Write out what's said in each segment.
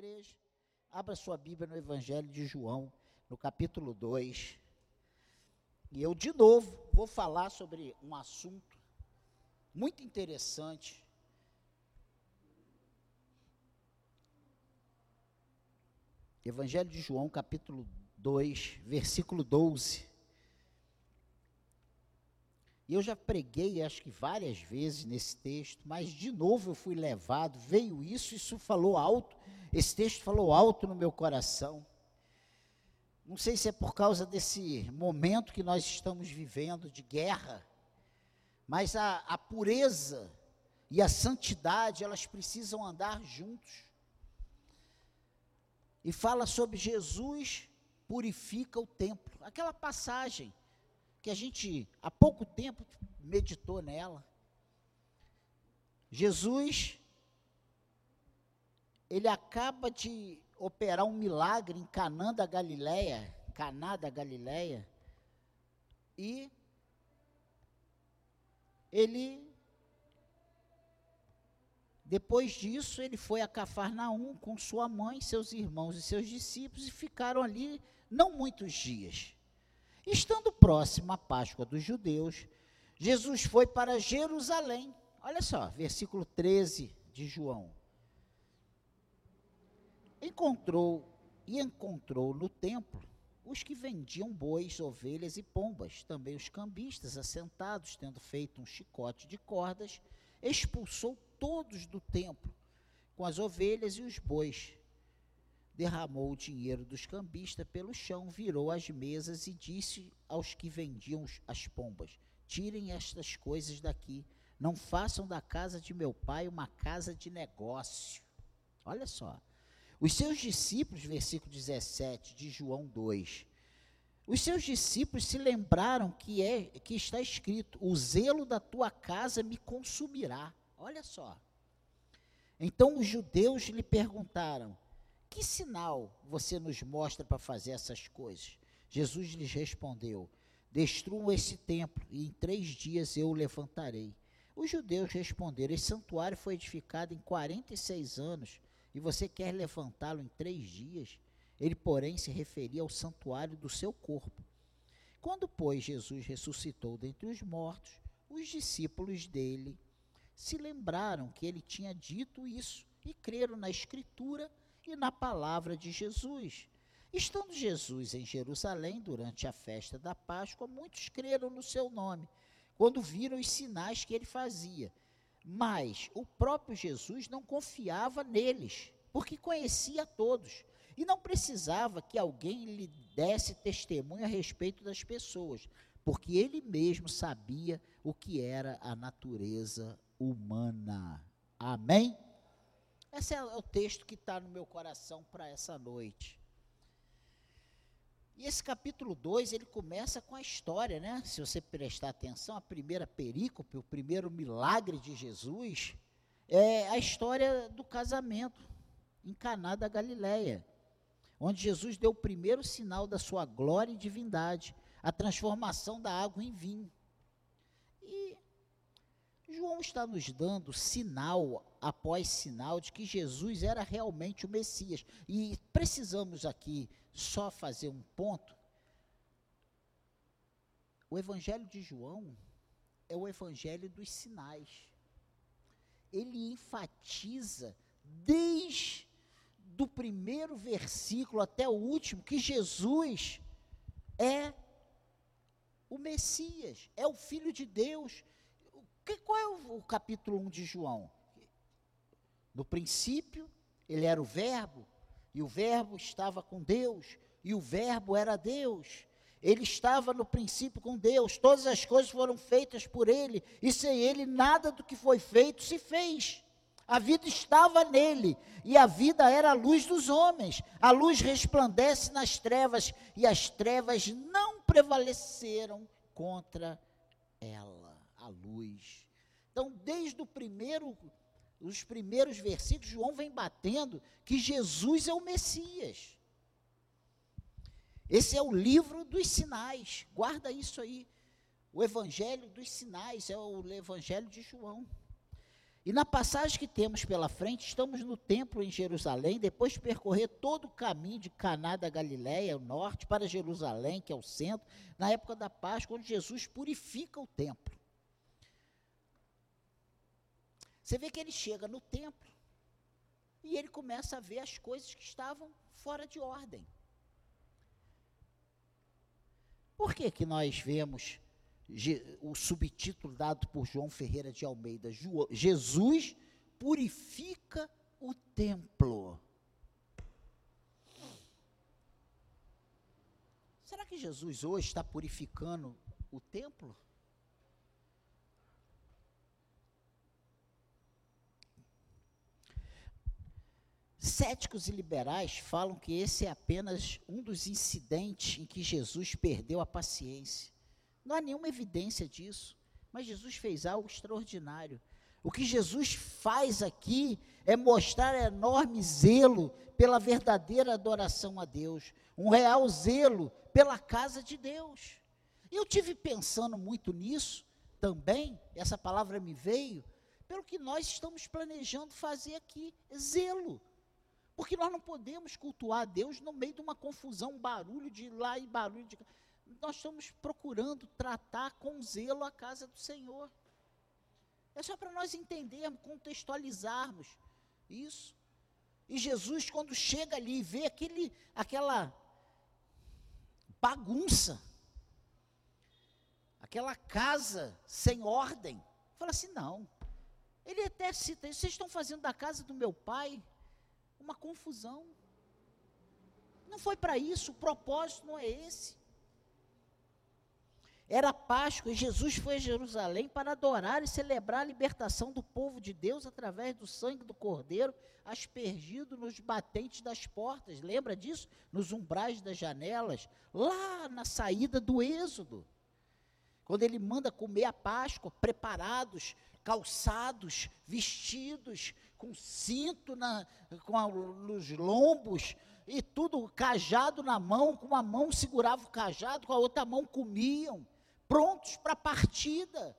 igreja. Abra sua Bíblia no Evangelho de João, no capítulo 2. E eu, de novo, vou falar sobre um assunto muito interessante. Evangelho de João, capítulo 2, versículo 12. E eu já preguei, acho que várias vezes nesse texto, mas de novo eu fui levado, veio isso, isso falou alto, esse texto falou alto no meu coração. Não sei se é por causa desse momento que nós estamos vivendo de guerra, mas a, a pureza e a santidade, elas precisam andar juntos. E fala sobre Jesus purifica o templo. Aquela passagem que a gente há pouco tempo meditou nela. Jesus, ele acaba de operar um milagre em Canaã da Galileia, Caná da Galileia, e ele depois disso, ele foi a Cafarnaum com sua mãe, seus irmãos e seus discípulos e ficaram ali não muitos dias. Estando próximo à Páscoa dos judeus, Jesus foi para Jerusalém. Olha só, versículo 13 de João. Encontrou e encontrou no templo os que vendiam bois, ovelhas e pombas, também os cambistas assentados, tendo feito um chicote de cordas, expulsou todos do templo com as ovelhas e os bois derramou o dinheiro dos cambistas pelo chão, virou as mesas e disse aos que vendiam as pombas: Tirem estas coisas daqui, não façam da casa de meu pai uma casa de negócio. Olha só. Os seus discípulos, versículo 17 de João 2. Os seus discípulos se lembraram que é que está escrito: "O zelo da tua casa me consumirá". Olha só. Então os judeus lhe perguntaram: que sinal você nos mostra para fazer essas coisas? Jesus lhes respondeu: Destruam esse templo, e em três dias eu o levantarei. Os judeus responderam: Esse santuário foi edificado em 46 anos, e você quer levantá-lo em três dias? Ele, porém, se referia ao santuário do seu corpo. Quando, pois, Jesus ressuscitou dentre os mortos, os discípulos dele se lembraram que ele tinha dito isso e creram na Escritura e na palavra de Jesus. Estando Jesus em Jerusalém durante a festa da Páscoa, muitos creram no seu nome, quando viram os sinais que ele fazia. Mas o próprio Jesus não confiava neles, porque conhecia todos e não precisava que alguém lhe desse testemunho a respeito das pessoas, porque ele mesmo sabia o que era a natureza humana. Amém? Esse é o texto que está no meu coração para essa noite. E esse capítulo 2, ele começa com a história, né? Se você prestar atenção, a primeira perícope, o primeiro milagre de Jesus, é a história do casamento em Caná da Galileia, onde Jesus deu o primeiro sinal da sua glória e divindade, a transformação da água em vinho. João está nos dando sinal após sinal de que Jesus era realmente o Messias. E precisamos aqui só fazer um ponto. O Evangelho de João é o Evangelho dos sinais. Ele enfatiza desde do primeiro versículo até o último que Jesus é o Messias, é o Filho de Deus, que, qual é o, o capítulo 1 de João? No princípio, ele era o Verbo, e o Verbo estava com Deus, e o Verbo era Deus. Ele estava no princípio com Deus, todas as coisas foram feitas por Ele, e sem Ele nada do que foi feito se fez. A vida estava nele, e a vida era a luz dos homens. A luz resplandece nas trevas, e as trevas não prevaleceram contra ela a luz. Então, desde o primeiro, os primeiros versículos, João vem batendo que Jesus é o Messias. Esse é o livro dos sinais. Guarda isso aí. O evangelho dos sinais é o evangelho de João. E na passagem que temos pela frente, estamos no templo em Jerusalém, depois de percorrer todo o caminho de Caná da Galiléia, o norte, para Jerusalém, que é o centro, na época da Páscoa, onde Jesus purifica o templo. Você vê que ele chega no templo e ele começa a ver as coisas que estavam fora de ordem. Por que que nós vemos o subtítulo dado por João Ferreira de Almeida, Jesus purifica o templo. Será que Jesus hoje está purificando o templo? Céticos e liberais falam que esse é apenas um dos incidentes em que Jesus perdeu a paciência. Não há nenhuma evidência disso. Mas Jesus fez algo extraordinário. O que Jesus faz aqui é mostrar enorme zelo pela verdadeira adoração a Deus, um real zelo pela casa de Deus. Eu tive pensando muito nisso também, essa palavra me veio, pelo que nós estamos planejando fazer aqui, zelo. Porque nós não podemos cultuar Deus no meio de uma confusão, barulho de lá e barulho de cá nós estamos procurando tratar com zelo a casa do Senhor. É só para nós entendermos, contextualizarmos isso. E Jesus, quando chega ali e vê aquele, aquela bagunça, aquela casa sem ordem, fala assim: não. Ele até cita: vocês estão fazendo da casa do meu pai uma confusão. Não foi para isso, o propósito não é esse. Era Páscoa e Jesus foi a Jerusalém para adorar e celebrar a libertação do povo de Deus através do sangue do Cordeiro aspergido nos batentes das portas. Lembra disso? Nos umbrais das janelas, lá na saída do Êxodo. Quando ele manda comer a Páscoa, preparados, calçados, vestidos, com cinto na, com a, nos lombos, e tudo cajado na mão, com uma mão segurava o cajado, com a outra mão comiam prontos para a partida.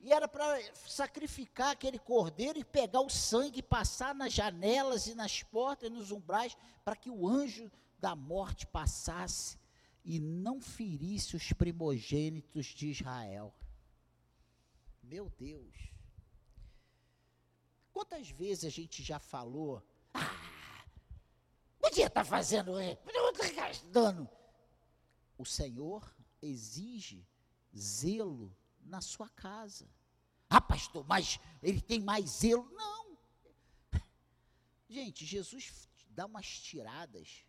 E era para sacrificar aquele cordeiro e pegar o sangue e passar nas janelas e nas portas e nos umbrais, para que o anjo da morte passasse e não ferisse os primogênitos de Israel. Meu Deus. Quantas vezes a gente já falou, ah, podia estar tá fazendo, podia estar tá gastando. O Senhor exige zelo na sua casa. Ah, pastor, mas ele tem mais zelo. Não. Gente, Jesus dá umas tiradas.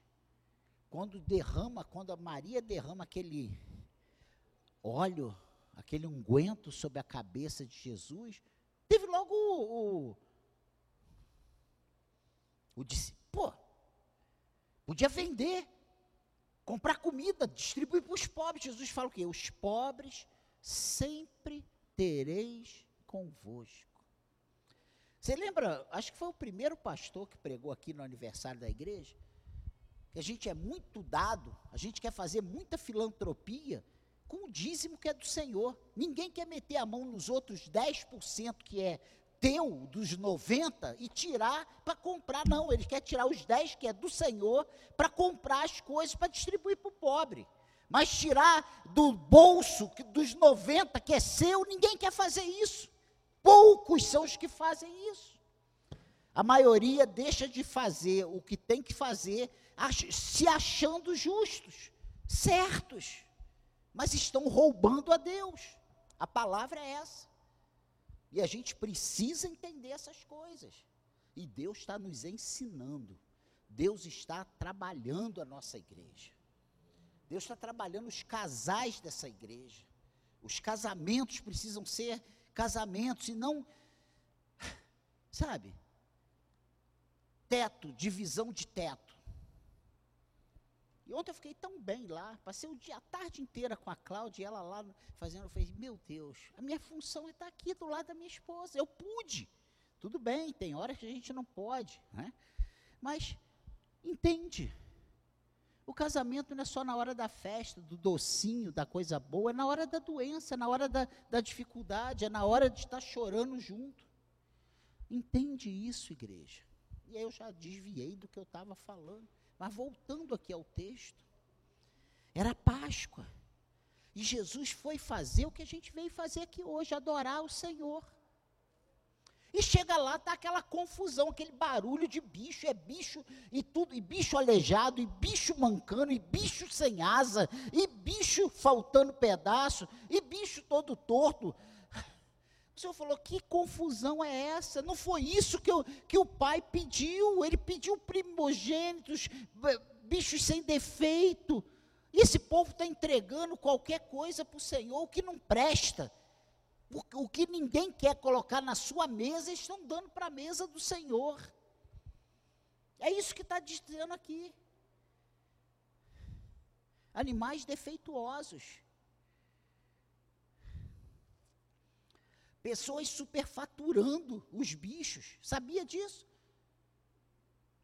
Quando derrama, quando a Maria derrama aquele óleo, aquele unguento sobre a cabeça de Jesus, teve logo o, o, o disse, pô, podia vender comprar comida, distribuir para os pobres. Jesus fala o quê? Os pobres sempre tereis convosco. Você lembra, acho que foi o primeiro pastor que pregou aqui no aniversário da igreja, que a gente é muito dado, a gente quer fazer muita filantropia com o dízimo que é do Senhor. Ninguém quer meter a mão nos outros 10% que é teu dos 90 e tirar para comprar. Não, ele quer tirar os 10 que é do Senhor para comprar as coisas para distribuir para o pobre. Mas tirar do bolso dos 90 que é seu, ninguém quer fazer isso. Poucos são os que fazem isso. A maioria deixa de fazer o que tem que fazer, se achando justos, certos, mas estão roubando a Deus. A palavra é essa. E a gente precisa entender essas coisas. E Deus está nos ensinando. Deus está trabalhando a nossa igreja. Deus está trabalhando os casais dessa igreja. Os casamentos precisam ser casamentos e não, sabe, teto, divisão de teto. E ontem eu fiquei tão bem lá, passei o dia, a tarde inteira com a Cláudia e ela lá fazendo, eu falei, meu Deus, a minha função é estar aqui do lado da minha esposa, eu pude. Tudo bem, tem horas que a gente não pode, né? Mas entende. O casamento não é só na hora da festa, do docinho, da coisa boa, é na hora da doença, é na hora da, da dificuldade, é na hora de estar chorando junto. Entende isso, igreja? E aí eu já desviei do que eu estava falando. Mas voltando aqui ao texto, era Páscoa. E Jesus foi fazer o que a gente veio fazer aqui hoje, adorar o Senhor. E chega lá, tá aquela confusão, aquele barulho de bicho, é bicho e tudo, e bicho aleijado, e bicho mancando, e bicho sem asa, e bicho faltando pedaço, e bicho todo torto. O Senhor falou: que confusão é essa? Não foi isso que, eu, que o pai pediu. Ele pediu primogênitos, bichos sem defeito. Esse povo está entregando qualquer coisa para o Senhor, que não presta. O, que ninguém quer colocar na sua mesa, estão dando para a mesa do Senhor. É isso que está dizendo aqui. Animais defeituosos. Pessoas superfaturando os bichos. Sabia disso?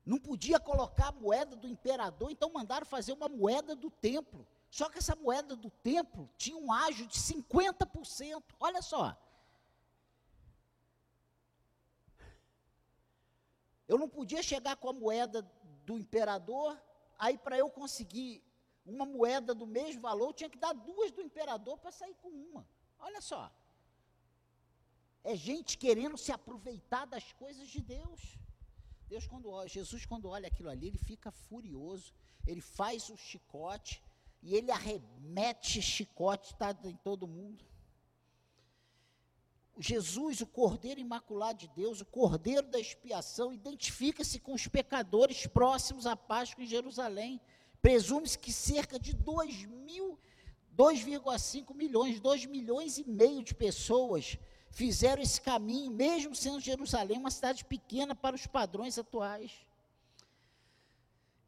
Não podia colocar a moeda do imperador, então mandaram fazer uma moeda do templo. Só que essa moeda do templo tinha um ágio de 50%. Olha só. Eu não podia chegar com a moeda do imperador, aí para eu conseguir uma moeda do mesmo valor, eu tinha que dar duas do imperador para sair com uma. Olha só. É gente querendo se aproveitar das coisas de Deus. Deus quando olha, Jesus quando olha aquilo ali, ele fica furioso. Ele faz o chicote e ele arremete chicote tá em todo mundo. Jesus, o Cordeiro Imaculado de Deus, o Cordeiro da expiação, identifica-se com os pecadores próximos à Páscoa em Jerusalém. Presume-se que cerca de 2,5 milhões, 2 milhões e meio de pessoas fizeram esse caminho, mesmo sendo Jerusalém uma cidade pequena para os padrões atuais.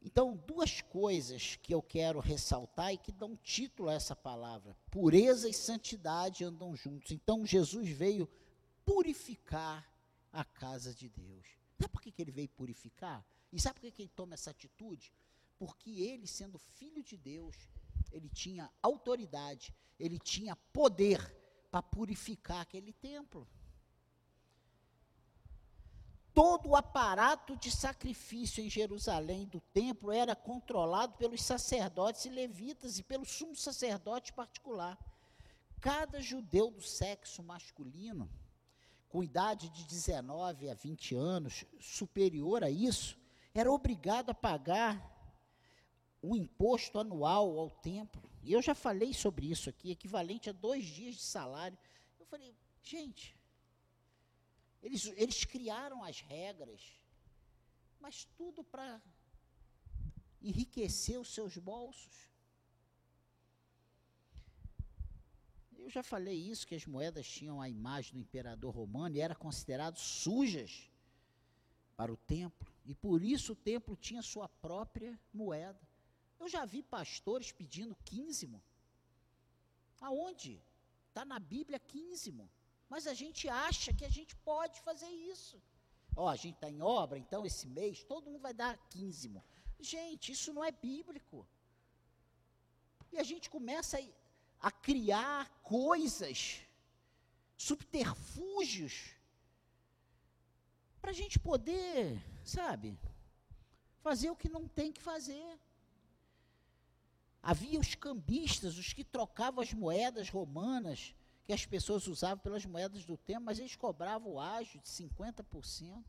Então, duas coisas que eu quero ressaltar e que dão título a essa palavra: pureza e santidade andam juntos. Então, Jesus veio purificar a casa de Deus. Sabe por que, que ele veio purificar? E sabe por que, que ele toma essa atitude? Porque ele, sendo filho de Deus, ele tinha autoridade, ele tinha poder para purificar aquele templo. Todo o aparato de sacrifício em Jerusalém do templo era controlado pelos sacerdotes e levitas e pelo sumo sacerdote particular. Cada judeu do sexo masculino, com idade de 19 a 20 anos, superior a isso, era obrigado a pagar o imposto anual ao templo. E eu já falei sobre isso aqui, equivalente a dois dias de salário. Eu falei, gente, eles, eles criaram as regras, mas tudo para enriquecer os seus bolsos. Eu já falei isso, que as moedas tinham a imagem do imperador romano e eram consideradas sujas para o templo. E por isso o templo tinha sua própria moeda. Eu já vi pastores pedindo quinzimo. Aonde? Está na Bíblia quinzimo. Mas a gente acha que a gente pode fazer isso. Ó, a gente está em obra, então esse mês todo mundo vai dar quinzimo. Gente, isso não é bíblico. E a gente começa a, a criar coisas, subterfúgios, para a gente poder, sabe, fazer o que não tem que fazer. Havia os cambistas, os que trocavam as moedas romanas, que as pessoas usavam pelas moedas do tempo, mas eles cobravam o ágio de 50%.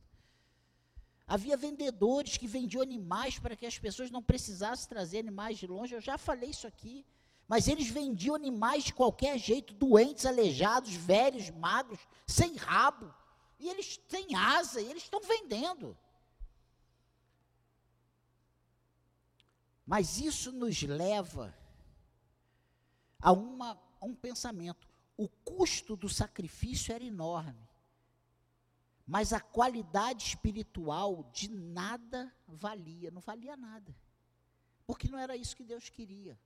Havia vendedores que vendiam animais para que as pessoas não precisassem trazer animais de longe. Eu já falei isso aqui. Mas eles vendiam animais de qualquer jeito, doentes, aleijados, velhos, magros, sem rabo. E eles têm asa, e eles estão vendendo. Mas isso nos leva a, uma, a um pensamento. O custo do sacrifício era enorme, mas a qualidade espiritual de nada valia, não valia nada, porque não era isso que Deus queria.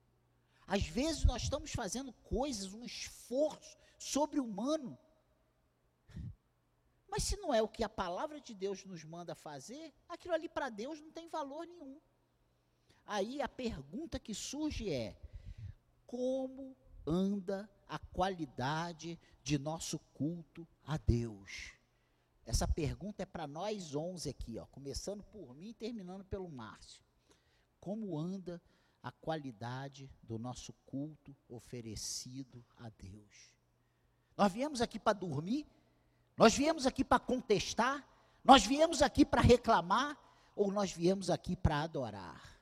Às vezes nós estamos fazendo coisas, um esforço sobre-humano, mas se não é o que a palavra de Deus nos manda fazer, aquilo ali para Deus não tem valor nenhum. Aí a pergunta que surge é: como anda a qualidade de nosso culto a Deus? Essa pergunta é para nós 11 aqui, ó, começando por mim e terminando pelo Márcio. Como anda a qualidade do nosso culto oferecido a Deus? Nós viemos aqui para dormir? Nós viemos aqui para contestar? Nós viemos aqui para reclamar? Ou nós viemos aqui para adorar?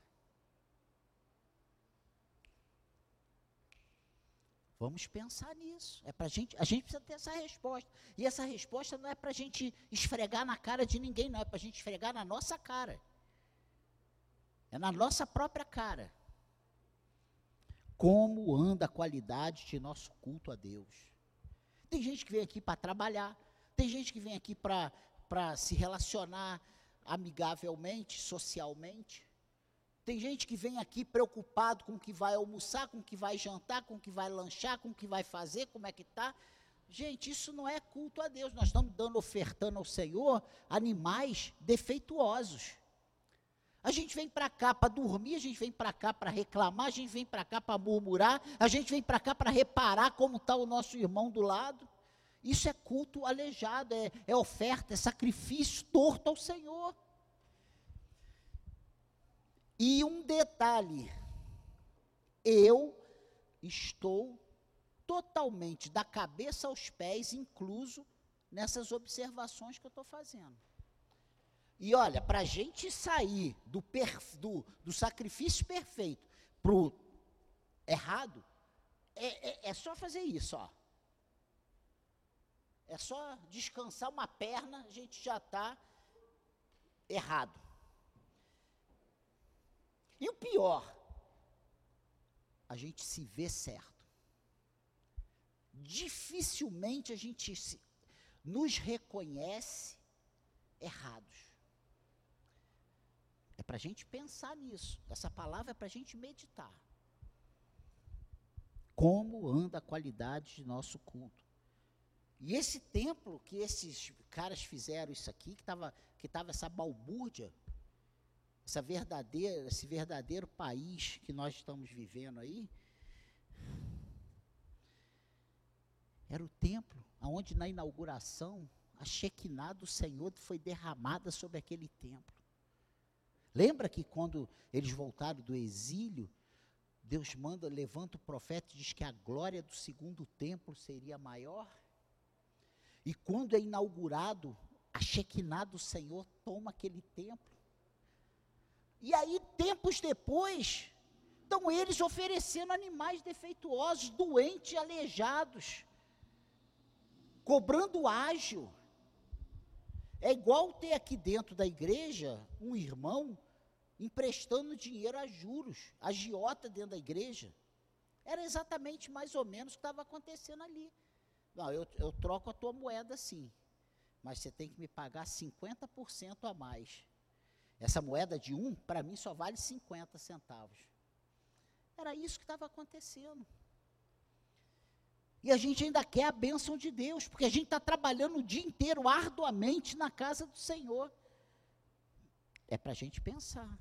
Vamos pensar nisso. É pra gente, a gente precisa ter essa resposta. E essa resposta não é para a gente esfregar na cara de ninguém, não. É para a gente esfregar na nossa cara. É na nossa própria cara. Como anda a qualidade de nosso culto a Deus? Tem gente que vem aqui para trabalhar. Tem gente que vem aqui para se relacionar amigavelmente, socialmente. Tem gente que vem aqui preocupado com o que vai almoçar, com o que vai jantar, com o que vai lanchar, com o que vai fazer, como é que está. Gente, isso não é culto a Deus. Nós estamos dando, ofertando ao Senhor animais defeituosos. A gente vem para cá para dormir, a gente vem para cá para reclamar, a gente vem para cá para murmurar, a gente vem para cá para reparar como está o nosso irmão do lado. Isso é culto aleijado, é, é oferta, é sacrifício torto ao Senhor. E um detalhe, eu estou totalmente da cabeça aos pés incluso nessas observações que eu estou fazendo. E olha, para a gente sair do, do, do, sacrifício perfeito para o errado, é, é, é só fazer isso, ó. É só descansar uma perna, a gente já está errado. E o pior, a gente se vê certo. Dificilmente a gente se, nos reconhece errados. É para a gente pensar nisso. Essa palavra é para a gente meditar. Como anda a qualidade de nosso culto? E esse templo que esses caras fizeram isso aqui, que estava que tava essa balbúrdia, essa verdadeira, esse verdadeiro país que nós estamos vivendo aí, era o templo onde na inauguração a Shekinah do Senhor foi derramada sobre aquele templo. Lembra que quando eles voltaram do exílio, Deus manda, levanta o profeta e diz que a glória do segundo templo seria maior? E quando é inaugurado, a Shekinah do Senhor toma aquele templo. E aí, tempos depois, estão eles oferecendo animais defeituosos, doentes, aleijados, cobrando ágil. É igual ter aqui dentro da igreja um irmão emprestando dinheiro a juros, agiota dentro da igreja. Era exatamente mais ou menos o que estava acontecendo ali. Não, eu, eu troco a tua moeda sim, mas você tem que me pagar 50% a mais. Essa moeda de um, para mim, só vale 50 centavos. Era isso que estava acontecendo. E a gente ainda quer a bênção de Deus, porque a gente está trabalhando o dia inteiro arduamente na casa do Senhor. É para a gente pensar.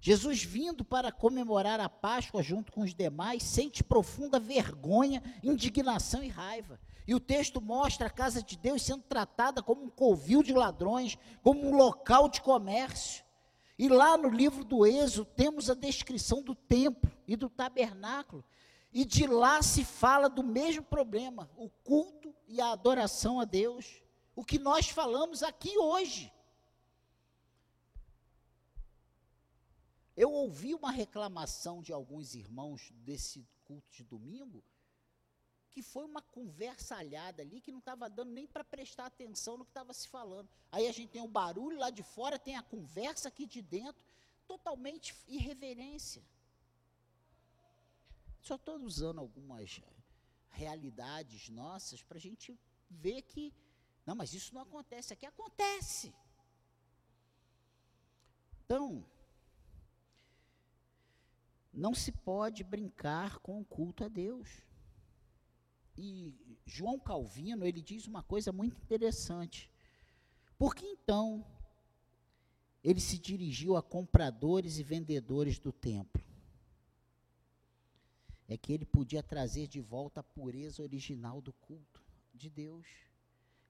Jesus, vindo para comemorar a Páscoa junto com os demais, sente profunda vergonha, indignação e raiva. E o texto mostra a casa de Deus sendo tratada como um covil de ladrões, como um local de comércio. E lá no livro do Êxodo temos a descrição do templo e do tabernáculo. E de lá se fala do mesmo problema, o culto e a adoração a Deus. O que nós falamos aqui hoje. Eu ouvi uma reclamação de alguns irmãos desse culto de domingo, que foi uma conversa alhada ali que não estava dando nem para prestar atenção no que estava se falando. Aí a gente tem o barulho lá de fora, tem a conversa aqui de dentro, totalmente irreverência. Só estou usando algumas realidades nossas para a gente ver que, não, mas isso não acontece aqui, acontece. Então, não se pode brincar com o culto a Deus. E João Calvino, ele diz uma coisa muito interessante. Por que então ele se dirigiu a compradores e vendedores do templo? É que ele podia trazer de volta a pureza original do culto de Deus.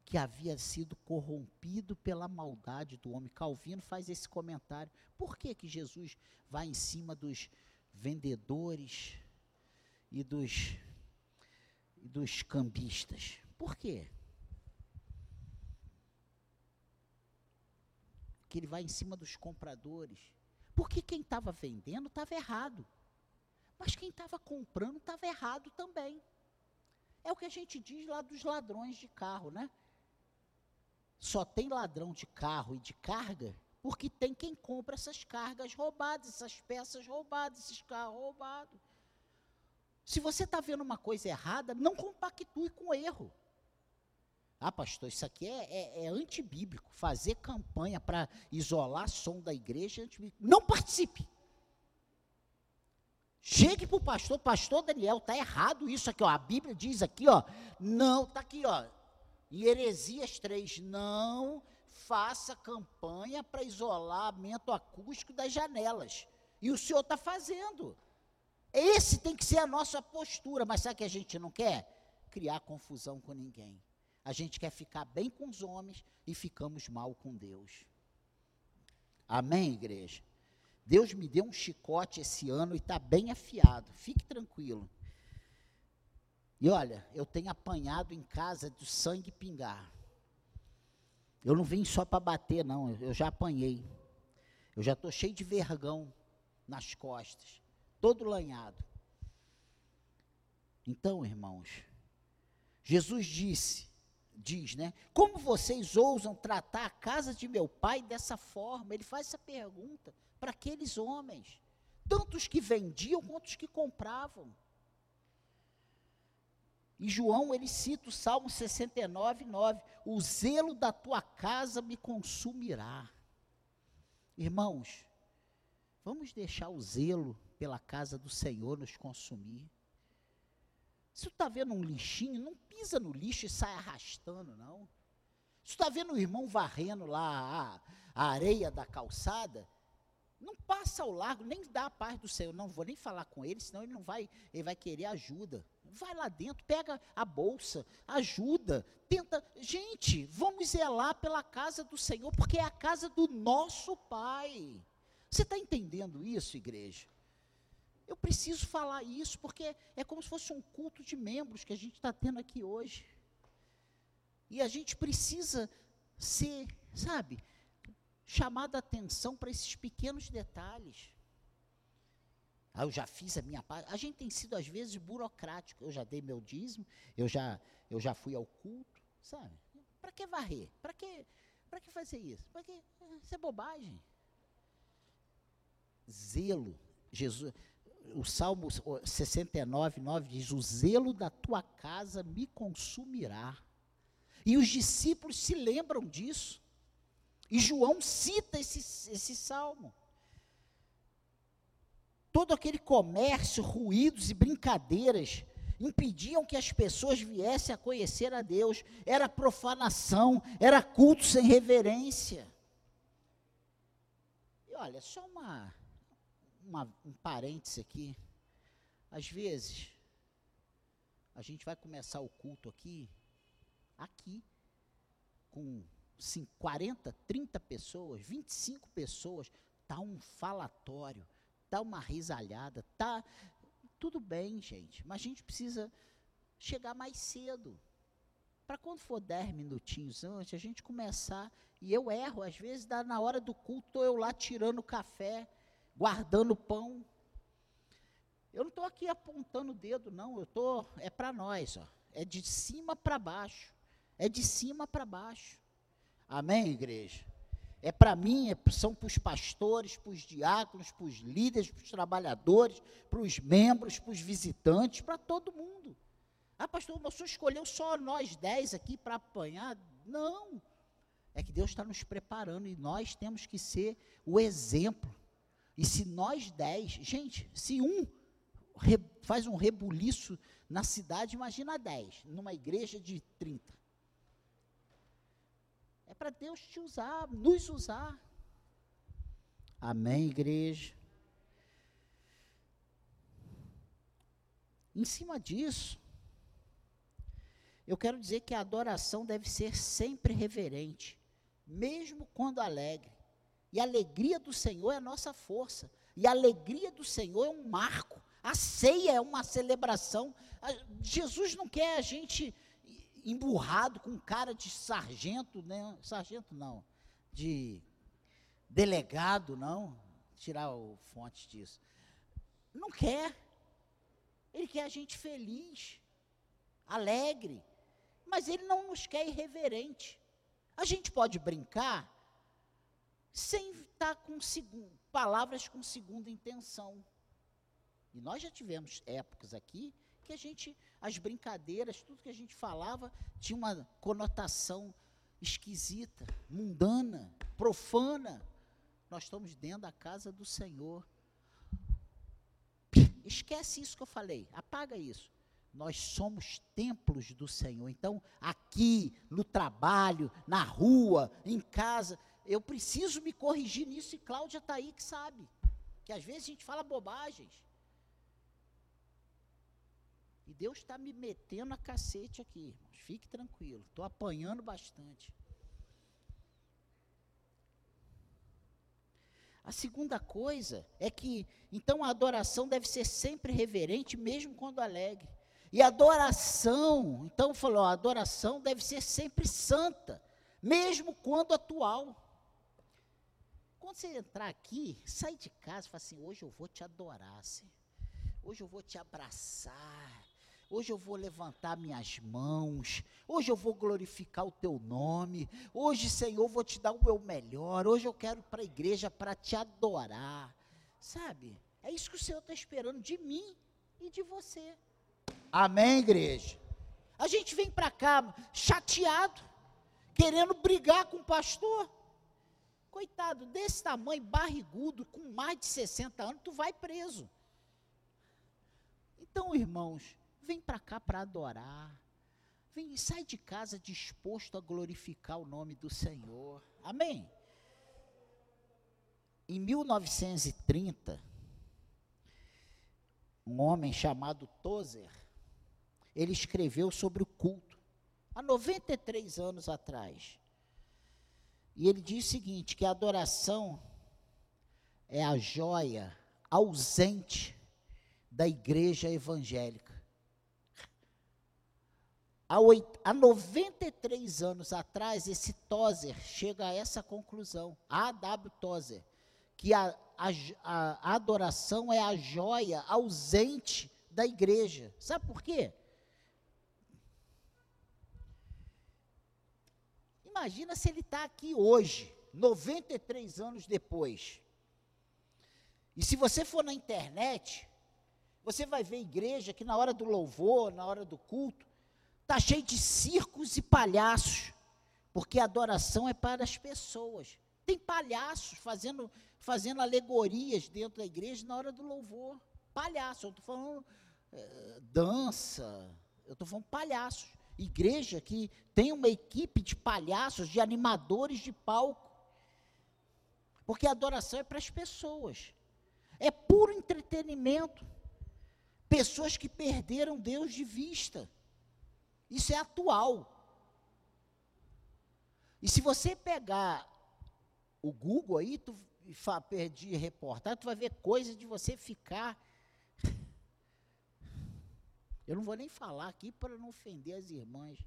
que havia sido corrompido pela maldade do homem. Calvino faz esse comentário. Por que, que Jesus vai em cima dos vendedores e dos, e dos cambistas? Por quê? Que ele vai em cima dos compradores. Porque quem estava vendendo estava errado. Mas quem estava comprando estava errado também. É o que a gente diz lá dos ladrões de carro, né? Só tem ladrão de carro e de carga porque tem quem compra essas cargas roubadas, essas peças roubadas, esses carros roubados. Se você está vendo uma coisa errada, não compactue com o erro. Ah, pastor, isso aqui é, é, é antibíblico. Fazer campanha para isolar som da igreja é antibíblico. Não participe. Chegue para o pastor, pastor Daniel, está errado isso aqui, ó. A Bíblia diz aqui, ó. Não, está aqui, ó. Em Heresias 3, não faça campanha para isolamento acústico das janelas. E o senhor está fazendo. Esse tem que ser a nossa postura, mas sabe que a gente não quer? Criar confusão com ninguém. A gente quer ficar bem com os homens e ficamos mal com Deus. Amém, igreja? Deus me deu um chicote esse ano e está bem afiado. Fique tranquilo. E olha, eu tenho apanhado em casa do sangue pingar. Eu não vim só para bater, não. Eu já apanhei. Eu já estou cheio de vergão nas costas, todo lanhado. Então, irmãos, Jesus disse: diz, né? Como vocês ousam tratar a casa de meu pai dessa forma? Ele faz essa pergunta para aqueles homens, tanto os que vendiam quanto os que compravam. E João, ele cita o Salmo 69, 9: O zelo da tua casa me consumirá. Irmãos, vamos deixar o zelo pela casa do Senhor nos consumir. Se tu está vendo um lixinho, não pisa no lixo e sai arrastando, não. Se tu está vendo o irmão varrendo lá a, a, areia da calçada, não passa ao largo, nem dá a paz do Senhor. Não vou nem falar com ele, senão ele não vai, ele vai querer ajuda. Vai lá dentro, pega a bolsa, ajuda, tenta. Gente, vamos zelar pela casa do Senhor, porque é a casa do nosso Pai. Você está entendendo isso, igreja? Eu preciso falar isso porque é como se fosse um culto de membros que a gente está tendo aqui hoje. E a gente precisa ser, sabe, chamado a atenção para esses pequenos detalhes. Ah, eu já fiz a minha parte. A gente tem sido, às vezes, burocrático. Eu já dei meu dízimo, eu já, eu já fui ao culto, sabe? Para que varrer? Para que, que fazer isso? Para que? Isso é bobagem. Zelo. Jesus, o Salmo 69, 9 diz: O zelo da tua casa me consumirá. E os discípulos se lembram disso. E João cita esse, esse salmo. Todo aquele comércio, ruídos e brincadeiras impediam que as pessoas viessem a conhecer a Deus. Era profanação, era culto sem reverência. E olha, só uma uma, um parêntese aqui. Às vezes, a gente vai começar o culto aqui, aqui, com 5, 40, 30 pessoas, 25 pessoas, tá um falatório, tá uma risalhada, tá tudo bem, gente, mas a gente precisa chegar mais cedo. Para quando for 10 minutinhos antes, a gente começar, e eu erro, às vezes dá na hora do culto, eu lá tirando café, guardando pão. Eu não estou aqui apontando o dedo, não. Eu tô é para nós, ó. É de cima para baixo. É de cima para baixo. Amém, igreja? É para mim, é, são para os pastores, para os diáconos, para os líderes, para os trabalhadores, para os membros, para os visitantes, para todo mundo. Ah, pastor, o senhor escolheu só nós dez aqui para apanhar? Não. É que Deus está nos preparando e nós temos que ser o exemplo. E se nós dez, gente, se um re, faz um rebuliço na cidade, imagina dez, numa igreja de 30. É para Deus te usar, nos usar. Amém, igreja? Em cima disso, eu quero dizer que a adoração deve ser sempre reverente, mesmo quando alegre. E a alegria do Senhor é a nossa força. E a alegria do Senhor é um marco. A ceia é uma celebração. Jesus não quer a gente emburrado com cara de sargento, né? Sargento não, de delegado, não. Tirar o fonte disso. Não quer. Ele quer a gente feliz, alegre. Mas ele não nos quer irreverente. A gente pode brincar sem estar com palavras com segunda intenção. E nós já tivemos épocas aqui que a gente, as brincadeiras, tudo que a gente falava tinha uma conotação esquisita, mundana, profana. Nós estamos dentro da casa do Senhor. Esquece isso que eu falei, apaga isso. Nós somos templos do Senhor. Então, aqui, no trabalho, na rua, em casa, eu preciso me corrigir nisso e Cláudia está aí que sabe. Que às vezes a gente fala bobagens. E Deus está me metendo a cacete aqui, irmãos. Fique tranquilo. Estou apanhando bastante. A segunda coisa é que, então, a adoração deve ser sempre reverente, mesmo quando alegre. E a adoração, então falou, a adoração deve ser sempre santa, mesmo quando atual. Quando você entrar aqui, sai de casa e fala assim: hoje eu vou te adorar, Senhor. Hoje eu vou te abraçar. Hoje eu vou levantar minhas mãos. Hoje eu vou glorificar o teu nome. Hoje, Senhor, eu vou te dar o meu melhor. Hoje eu quero ir para a igreja para te adorar. Sabe? É isso que o Senhor está esperando de mim e de você. Amém, igreja? A gente vem para cá chateado, querendo brigar com o pastor. Coitado, desse tamanho, barrigudo, com mais de 60 anos, tu vai preso. Então, irmãos, Vem para cá para adorar. Vem, sai de casa disposto a glorificar o nome do Senhor. Amém. Em 1930, um homem chamado Tozer, ele escreveu sobre o culto, há 93 anos atrás. E ele diz o seguinte: que a adoração é a joia ausente da igreja evangélica há, oito, há 93 anos atrás, esse Tozer chega a essa conclusão, A.W. Tozer, que a, a, a adoração é a joia ausente da igreja. Sabe por quê? Imagina se ele está aqui hoje, 93 anos depois. E se você for na internet, você vai ver igreja que na hora do louvor, na hora do culto, Está cheio de circos e palhaços, porque a adoração é para as pessoas. Tem palhaços fazendo, fazendo alegorias dentro da igreja na hora do louvor. Palhaço, eu estou falando é, dança, eu estou falando palhaços. Igreja que tem uma equipe de palhaços, de animadores de palco. Porque a adoração é para as pessoas. É puro entretenimento. Pessoas que perderam Deus de vista. Isso é atual. E se você pegar o Google aí, tu perdi reportagem, tu vai ver coisa de você ficar. Eu não vou nem falar aqui para não ofender as irmãs.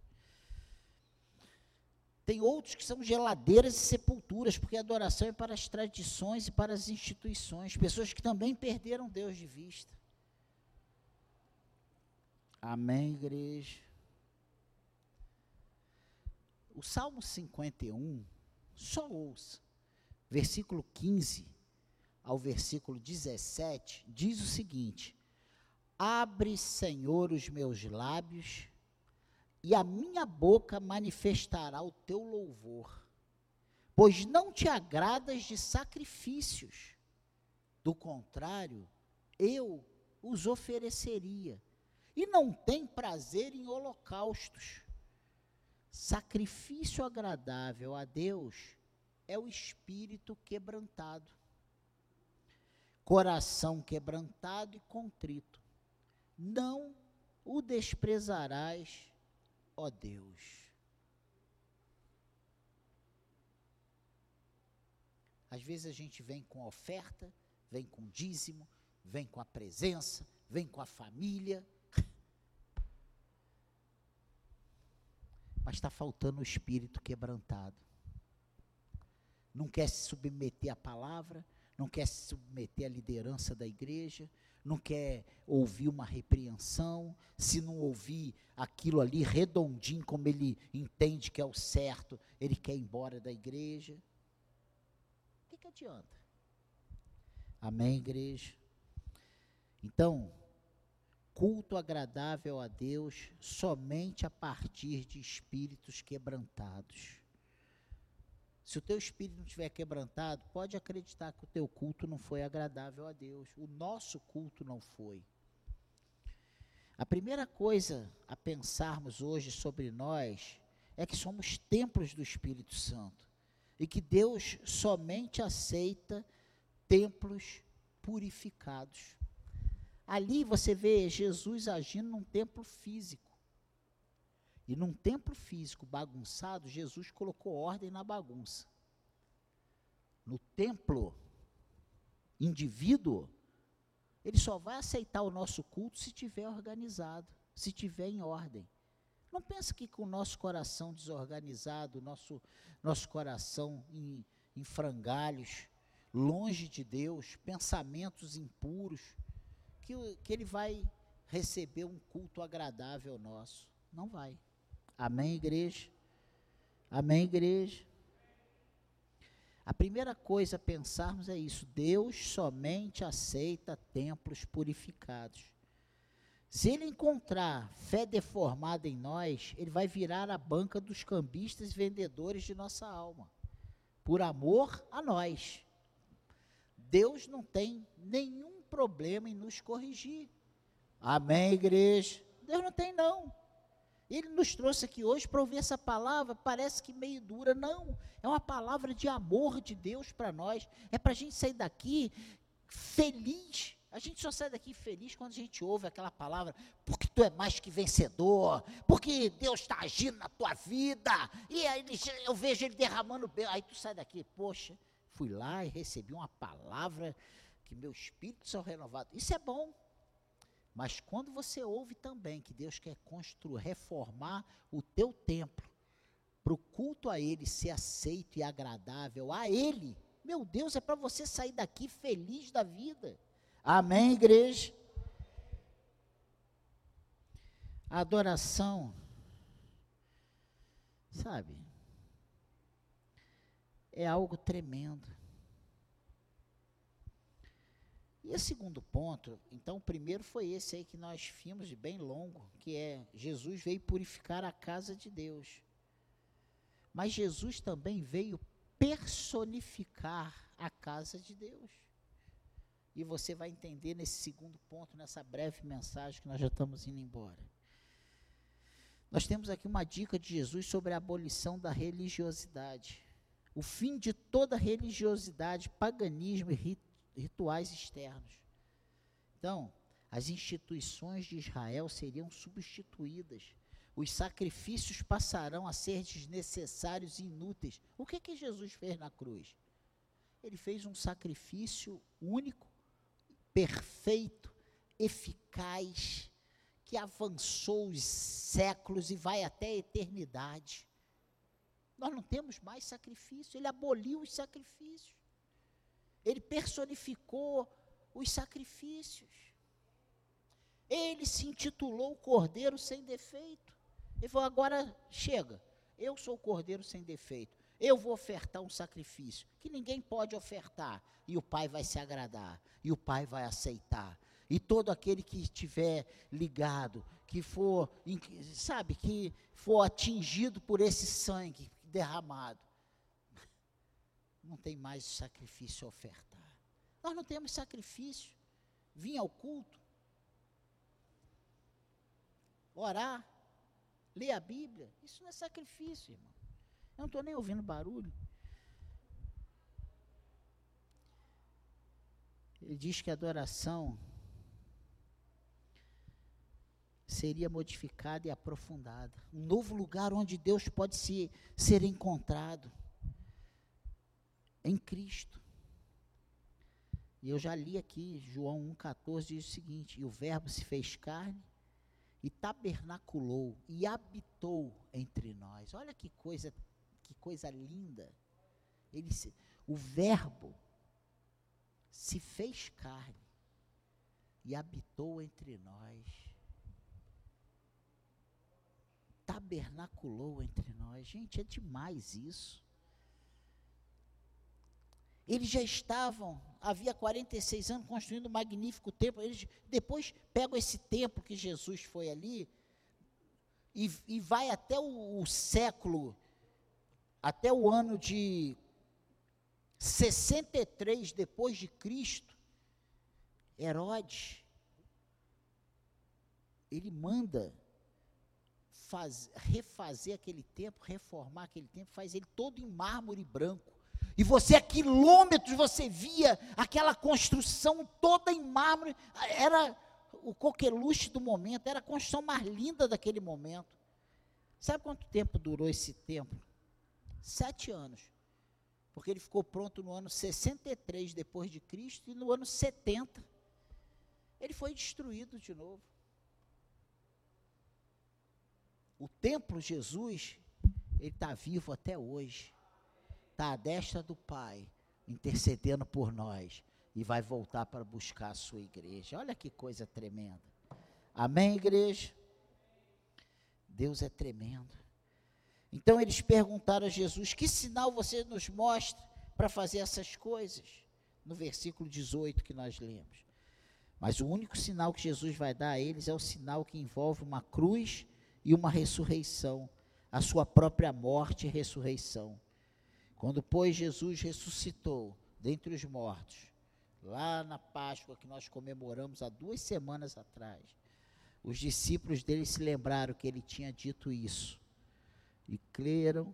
Tem outros que são geladeiras e sepulturas, porque a adoração é para as tradições e para as instituições. Pessoas que também perderam Deus de vista. Amém, igreja. O Salmo 51, só ouça, versículo 15 ao versículo 17, diz o seguinte: Abre, Senhor, os meus lábios, e a minha boca manifestará o teu louvor, pois não te agradas de sacrifícios, do contrário, eu os ofereceria, e não tem prazer em holocaustos. Sacrifício agradável a Deus é o espírito quebrantado. Coração quebrantado e contrito. Não o desprezarás, ó Deus. Às vezes a gente vem com oferta, vem com dízimo, vem com a presença, vem com a família. Mas está faltando o espírito quebrantado. Não quer se submeter à palavra, não quer se submeter à liderança da igreja, não quer ouvir uma repreensão, se não ouvir aquilo ali redondinho, como ele entende que é o certo, ele quer ir embora da igreja. O que, que adianta? Amém, igreja? Então, culto agradável a Deus somente a partir de espíritos quebrantados. Se o teu espírito estiver quebrantado, pode acreditar que o teu culto não foi agradável a Deus. O nosso culto não foi. A primeira coisa a pensarmos hoje sobre nós é que somos templos do Espírito Santo e que Deus somente aceita templos purificados. Ali você vê Jesus agindo num templo físico. E num templo físico bagunçado, Jesus colocou ordem na bagunça. No templo indivíduo, ele só vai aceitar o nosso culto se tiver organizado, se tiver em ordem. Não pensa que com o nosso coração desorganizado, nosso, nosso coração em, em frangalhos, longe de Deus, pensamentos impuros, que, que ele vai receber um culto agradável nosso. Não vai. Amém, igreja? Amém, igreja? A primeira coisa a pensarmos é isso: Deus somente aceita templos purificados. Se ele encontrar fé deformada em nós, ele vai virar a banca dos cambistas e vendedores de nossa alma, por amor a nós. Deus não tem nenhum problema em nos corrigir. Amém, igreja? Deus não tem, não. Ele nos trouxe aqui hoje para ouvir essa palavra, parece que meio dura, não. É uma palavra de amor de Deus para nós. É para a gente sair daqui feliz. A gente só sai daqui feliz quando a gente ouve aquela palavra, porque tu é mais que vencedor, porque Deus está agindo na tua vida, e aí eu vejo ele derramando bem. Aí tu sai daqui, poxa, fui lá e recebi uma palavra que meu espírito são renovado. Isso é bom. Mas quando você ouve também que Deus quer construir, reformar o teu templo, para o culto a Ele ser aceito e agradável a Ele, meu Deus, é para você sair daqui feliz da vida. Amém, igreja? Adoração, sabe, é algo tremendo. E o segundo ponto, então o primeiro foi esse aí que nós vimos de bem longo, que é Jesus veio purificar a casa de Deus. Mas Jesus também veio personificar a casa de Deus. E você vai entender nesse segundo ponto, nessa breve mensagem que nós já estamos indo embora. Nós temos aqui uma dica de Jesus sobre a abolição da religiosidade. O fim de toda religiosidade, paganismo e rituais externos. Então, as instituições de Israel seriam substituídas. Os sacrifícios passarão a ser desnecessários e inúteis. O que que Jesus fez na cruz? Ele fez um sacrifício único, perfeito, eficaz, que avançou os séculos e vai até a eternidade. Nós não temos mais sacrifício, ele aboliu os sacrifícios. Ele personificou os sacrifícios. Ele se intitulou Cordeiro sem defeito. Ele falou: agora chega, eu sou o Cordeiro sem defeito. Eu vou ofertar um sacrifício que ninguém pode ofertar. E o Pai vai se agradar. E o Pai vai aceitar. E todo aquele que estiver ligado, que for, sabe, que for atingido por esse sangue derramado, não tem mais sacrifício a ofertar. Nós não temos sacrifício. Vir ao culto, orar, ler a Bíblia, isso não é sacrifício, irmão. Eu não estou nem ouvindo barulho. Ele diz que a adoração seria modificada e aprofundada. Um novo lugar onde Deus pode se, ser encontrado. Em Cristo. E eu já li aqui, João 1,14 diz o seguinte: E o Verbo se fez carne e tabernaculou e habitou entre nós. Olha que coisa, que coisa linda. Ele se, o Verbo se fez carne e habitou entre nós. Tabernaculou entre nós. Gente, é demais isso. Eles já estavam, havia 46 anos, construindo um magnífico templo. Eles depois pegam esse templo que Jesus foi ali e, e vai até o, o século, até o ano de 63 depois de Cristo. Herodes, ele manda faz, refazer aquele templo, reformar aquele templo, faz ele todo em mármore branco. E você a quilômetros você via aquela construção toda em mármore, era o coqueluche do momento, era a construção mais linda daquele momento. Sabe quanto tempo durou esse templo? Sete anos. Porque ele ficou pronto no ano 63 depois de Cristo e no ano 70 ele foi destruído de novo. O templo Jesus, ele está vivo até hoje. Está à destra do Pai, intercedendo por nós. E vai voltar para buscar a sua igreja. Olha que coisa tremenda. Amém, igreja? Deus é tremendo. Então eles perguntaram a Jesus: Que sinal você nos mostra para fazer essas coisas? No versículo 18 que nós lemos. Mas o único sinal que Jesus vai dar a eles é o sinal que envolve uma cruz e uma ressurreição, a sua própria morte e ressurreição. Quando, pois, Jesus ressuscitou dentre os mortos, lá na Páscoa que nós comemoramos há duas semanas atrás, os discípulos dele se lembraram que ele tinha dito isso e creram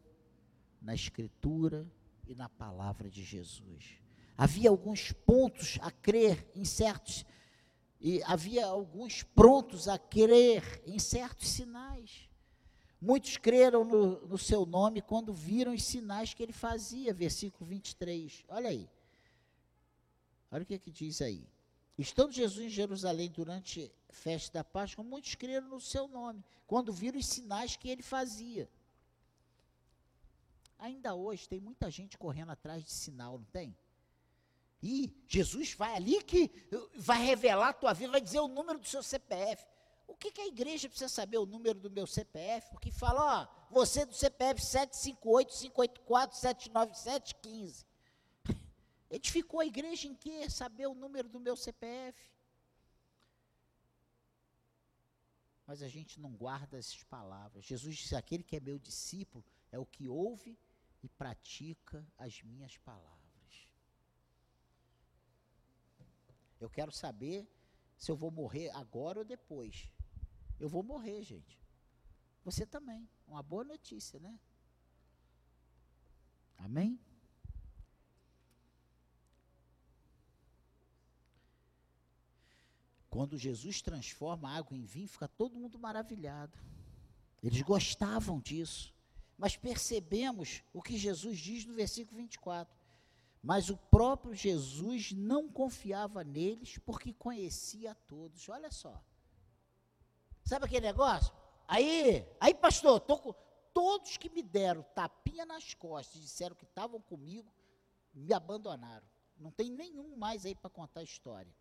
na Escritura e na palavra de Jesus. Havia alguns pontos a crer em certos e havia alguns prontos a crer em certos sinais. Muitos creram no, no, seu nome quando viram os sinais que ele fazia, versículo 23. Olha aí. Olha o que, é que diz aí. Estando Jesus em Jerusalém durante a festa da Páscoa, muitos creram no seu nome, quando viram os sinais que ele fazia. Ainda hoje tem muita gente correndo atrás de sinal, não tem? E Jesus vai ali que vai revelar a tua vida, vai dizer o número do seu CPF. O que, que a igreja precisa saber o número do meu CPF? Porque fala, ó, você do CPF 758 584 797 15. Edificou a igreja em quê? Saber o número do meu CPF. Mas a gente não guarda essas palavras. Jesus disse: aquele que é meu discípulo é o que ouve e pratica as minhas palavras. Eu quero saber se eu vou morrer agora ou depois. Eu vou morrer, gente. Você também. Uma boa notícia, né? Amém? Quando Jesus transforma a água em vinho, fica todo mundo maravilhado. Eles gostavam disso. Mas percebemos o que Jesus diz no versículo 24. Mas o próprio Jesus não confiava neles porque conhecia a todos. Olha só. Sabe aquele negócio? Aí, aí pastor, com, todos que me deram tapinha nas costas, disseram que estavam comigo, me abandonaram. Não tem nenhum mais aí para contar a história.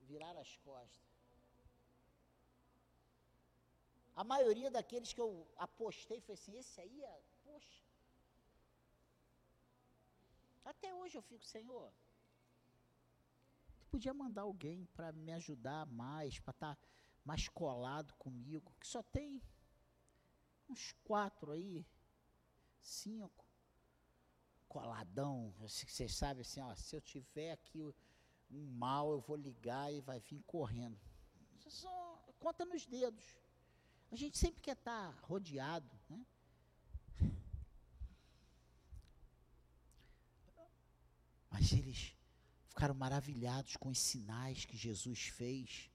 Virar as costas. A maioria daqueles que eu apostei foi assim, esse aí é, poxa. Até hoje eu fico, Senhor, tu podia mandar alguém para me ajudar mais, para estar tá mais colado comigo, que só tem uns quatro aí, cinco, coladão, vocês sabem assim, ó, se eu tiver aqui um mal, eu vou ligar e vai vir correndo. Só conta nos dedos. A gente sempre quer estar rodeado, né? Mas eles ficaram maravilhados com os sinais que Jesus fez.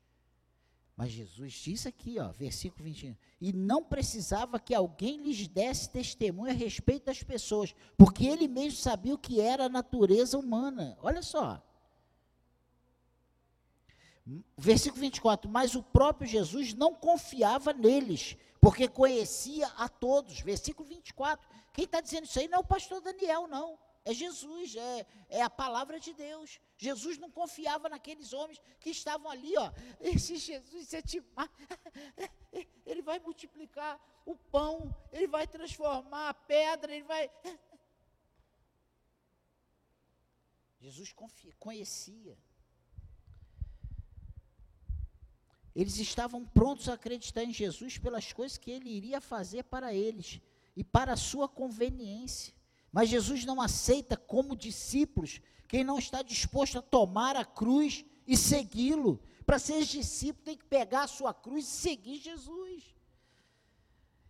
Mas Jesus disse aqui, ó, versículo 21, e não precisava que alguém lhes desse testemunho a respeito das pessoas, porque ele mesmo sabia o que era a natureza humana. Olha só. Versículo 24: Mas o próprio Jesus não confiava neles, porque conhecia a todos. Versículo 24. Quem está dizendo isso aí não é o pastor Daniel, não. É Jesus, é, é a palavra de Deus. Jesus não confiava naqueles homens que estavam ali, ó. Esse Jesus é demais. Ele vai multiplicar o pão, ele vai transformar a pedra, ele vai. Jesus confia, conhecia. Eles estavam prontos a acreditar em Jesus pelas coisas que ele iria fazer para eles e para a sua conveniência. Mas Jesus não aceita como discípulos quem não está disposto a tomar a cruz e segui-lo. Para ser discípulo tem que pegar a sua cruz e seguir Jesus.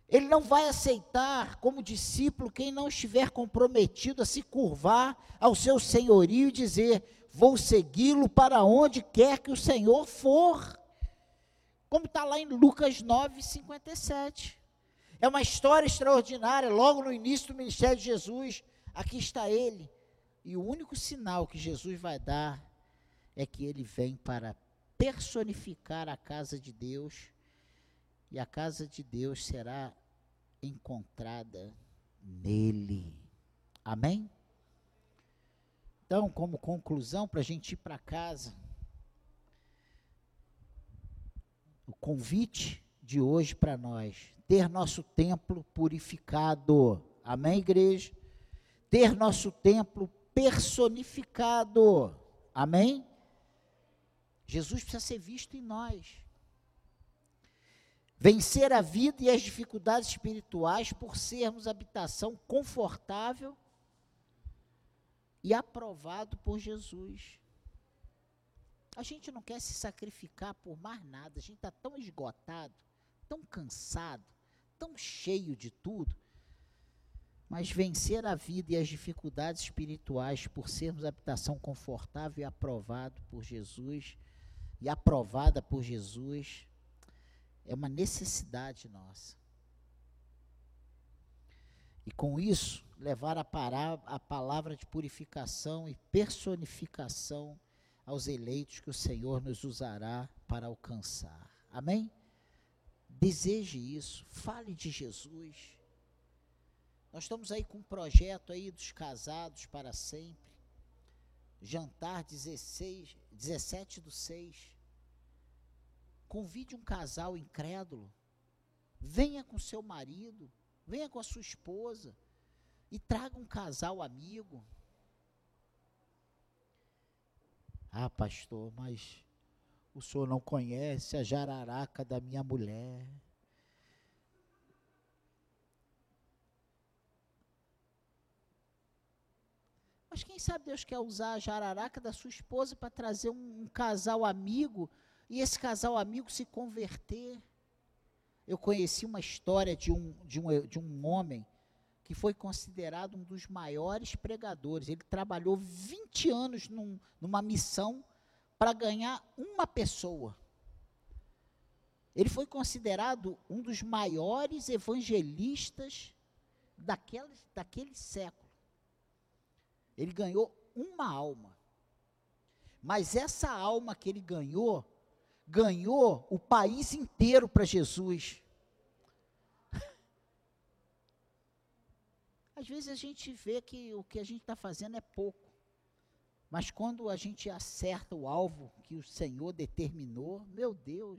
Ele não vai aceitar como discípulo quem não estiver comprometido a se curvar ao seu senhorio e dizer: Vou segui-lo para onde quer que o Senhor for como está lá em Lucas 9, 57. É uma história extraordinária, logo no início do ministério de Jesus, aqui está ele. E o único sinal que Jesus vai dar é que ele vem para personificar a casa de Deus, e a casa de Deus será encontrada nele. Amém? Então, como conclusão, para a gente ir para casa, o convite de hoje para nós, ter nosso templo purificado. Amém, igreja? Ter nosso templo personificado. Amém? Jesus precisa ser visto em nós. Vencer a vida e as dificuldades espirituais por sermos habitação confortável e aprovado por Jesus. A gente não quer se sacrificar por mais nada. A gente está tão esgotado, tão cansado, tão cheio de tudo. Mas vencer a vida e as dificuldades espirituais por sermos habitação confortável e aprovado por Jesus e aprovada por Jesus é uma necessidade nossa. E com isso, levar a, palavra de purificação e personificação aos eleitos que o Senhor nos usará para alcançar. Amém? Deseje isso, fale de Jesus. Nós estamos aí com um projeto aí dos casados para sempre. Jantar 16, 17 do 6. Convide um casal incrédulo. Venha com seu marido, venha com a sua esposa e traga um casal amigo Ah, pastor, mas o senhor não conhece a jararaca da minha mulher. Mas quem sabe Deus quer usar a jararaca da sua esposa para trazer um, um, casal amigo e esse casal amigo se converter. Eu conheci uma história de um, de um, de um homem que foi considerado um dos maiores pregadores. Ele trabalhou 20 anos num, numa missão para ganhar uma pessoa. Ele foi considerado um dos maiores evangelistas daquele, daquele século. Ele ganhou uma alma. Mas essa alma que ele ganhou, ganhou o país inteiro para Jesus. Às vezes a gente vê que o que a gente está fazendo é pouco. Mas quando a gente acerta o alvo que o Senhor determinou, meu Deus,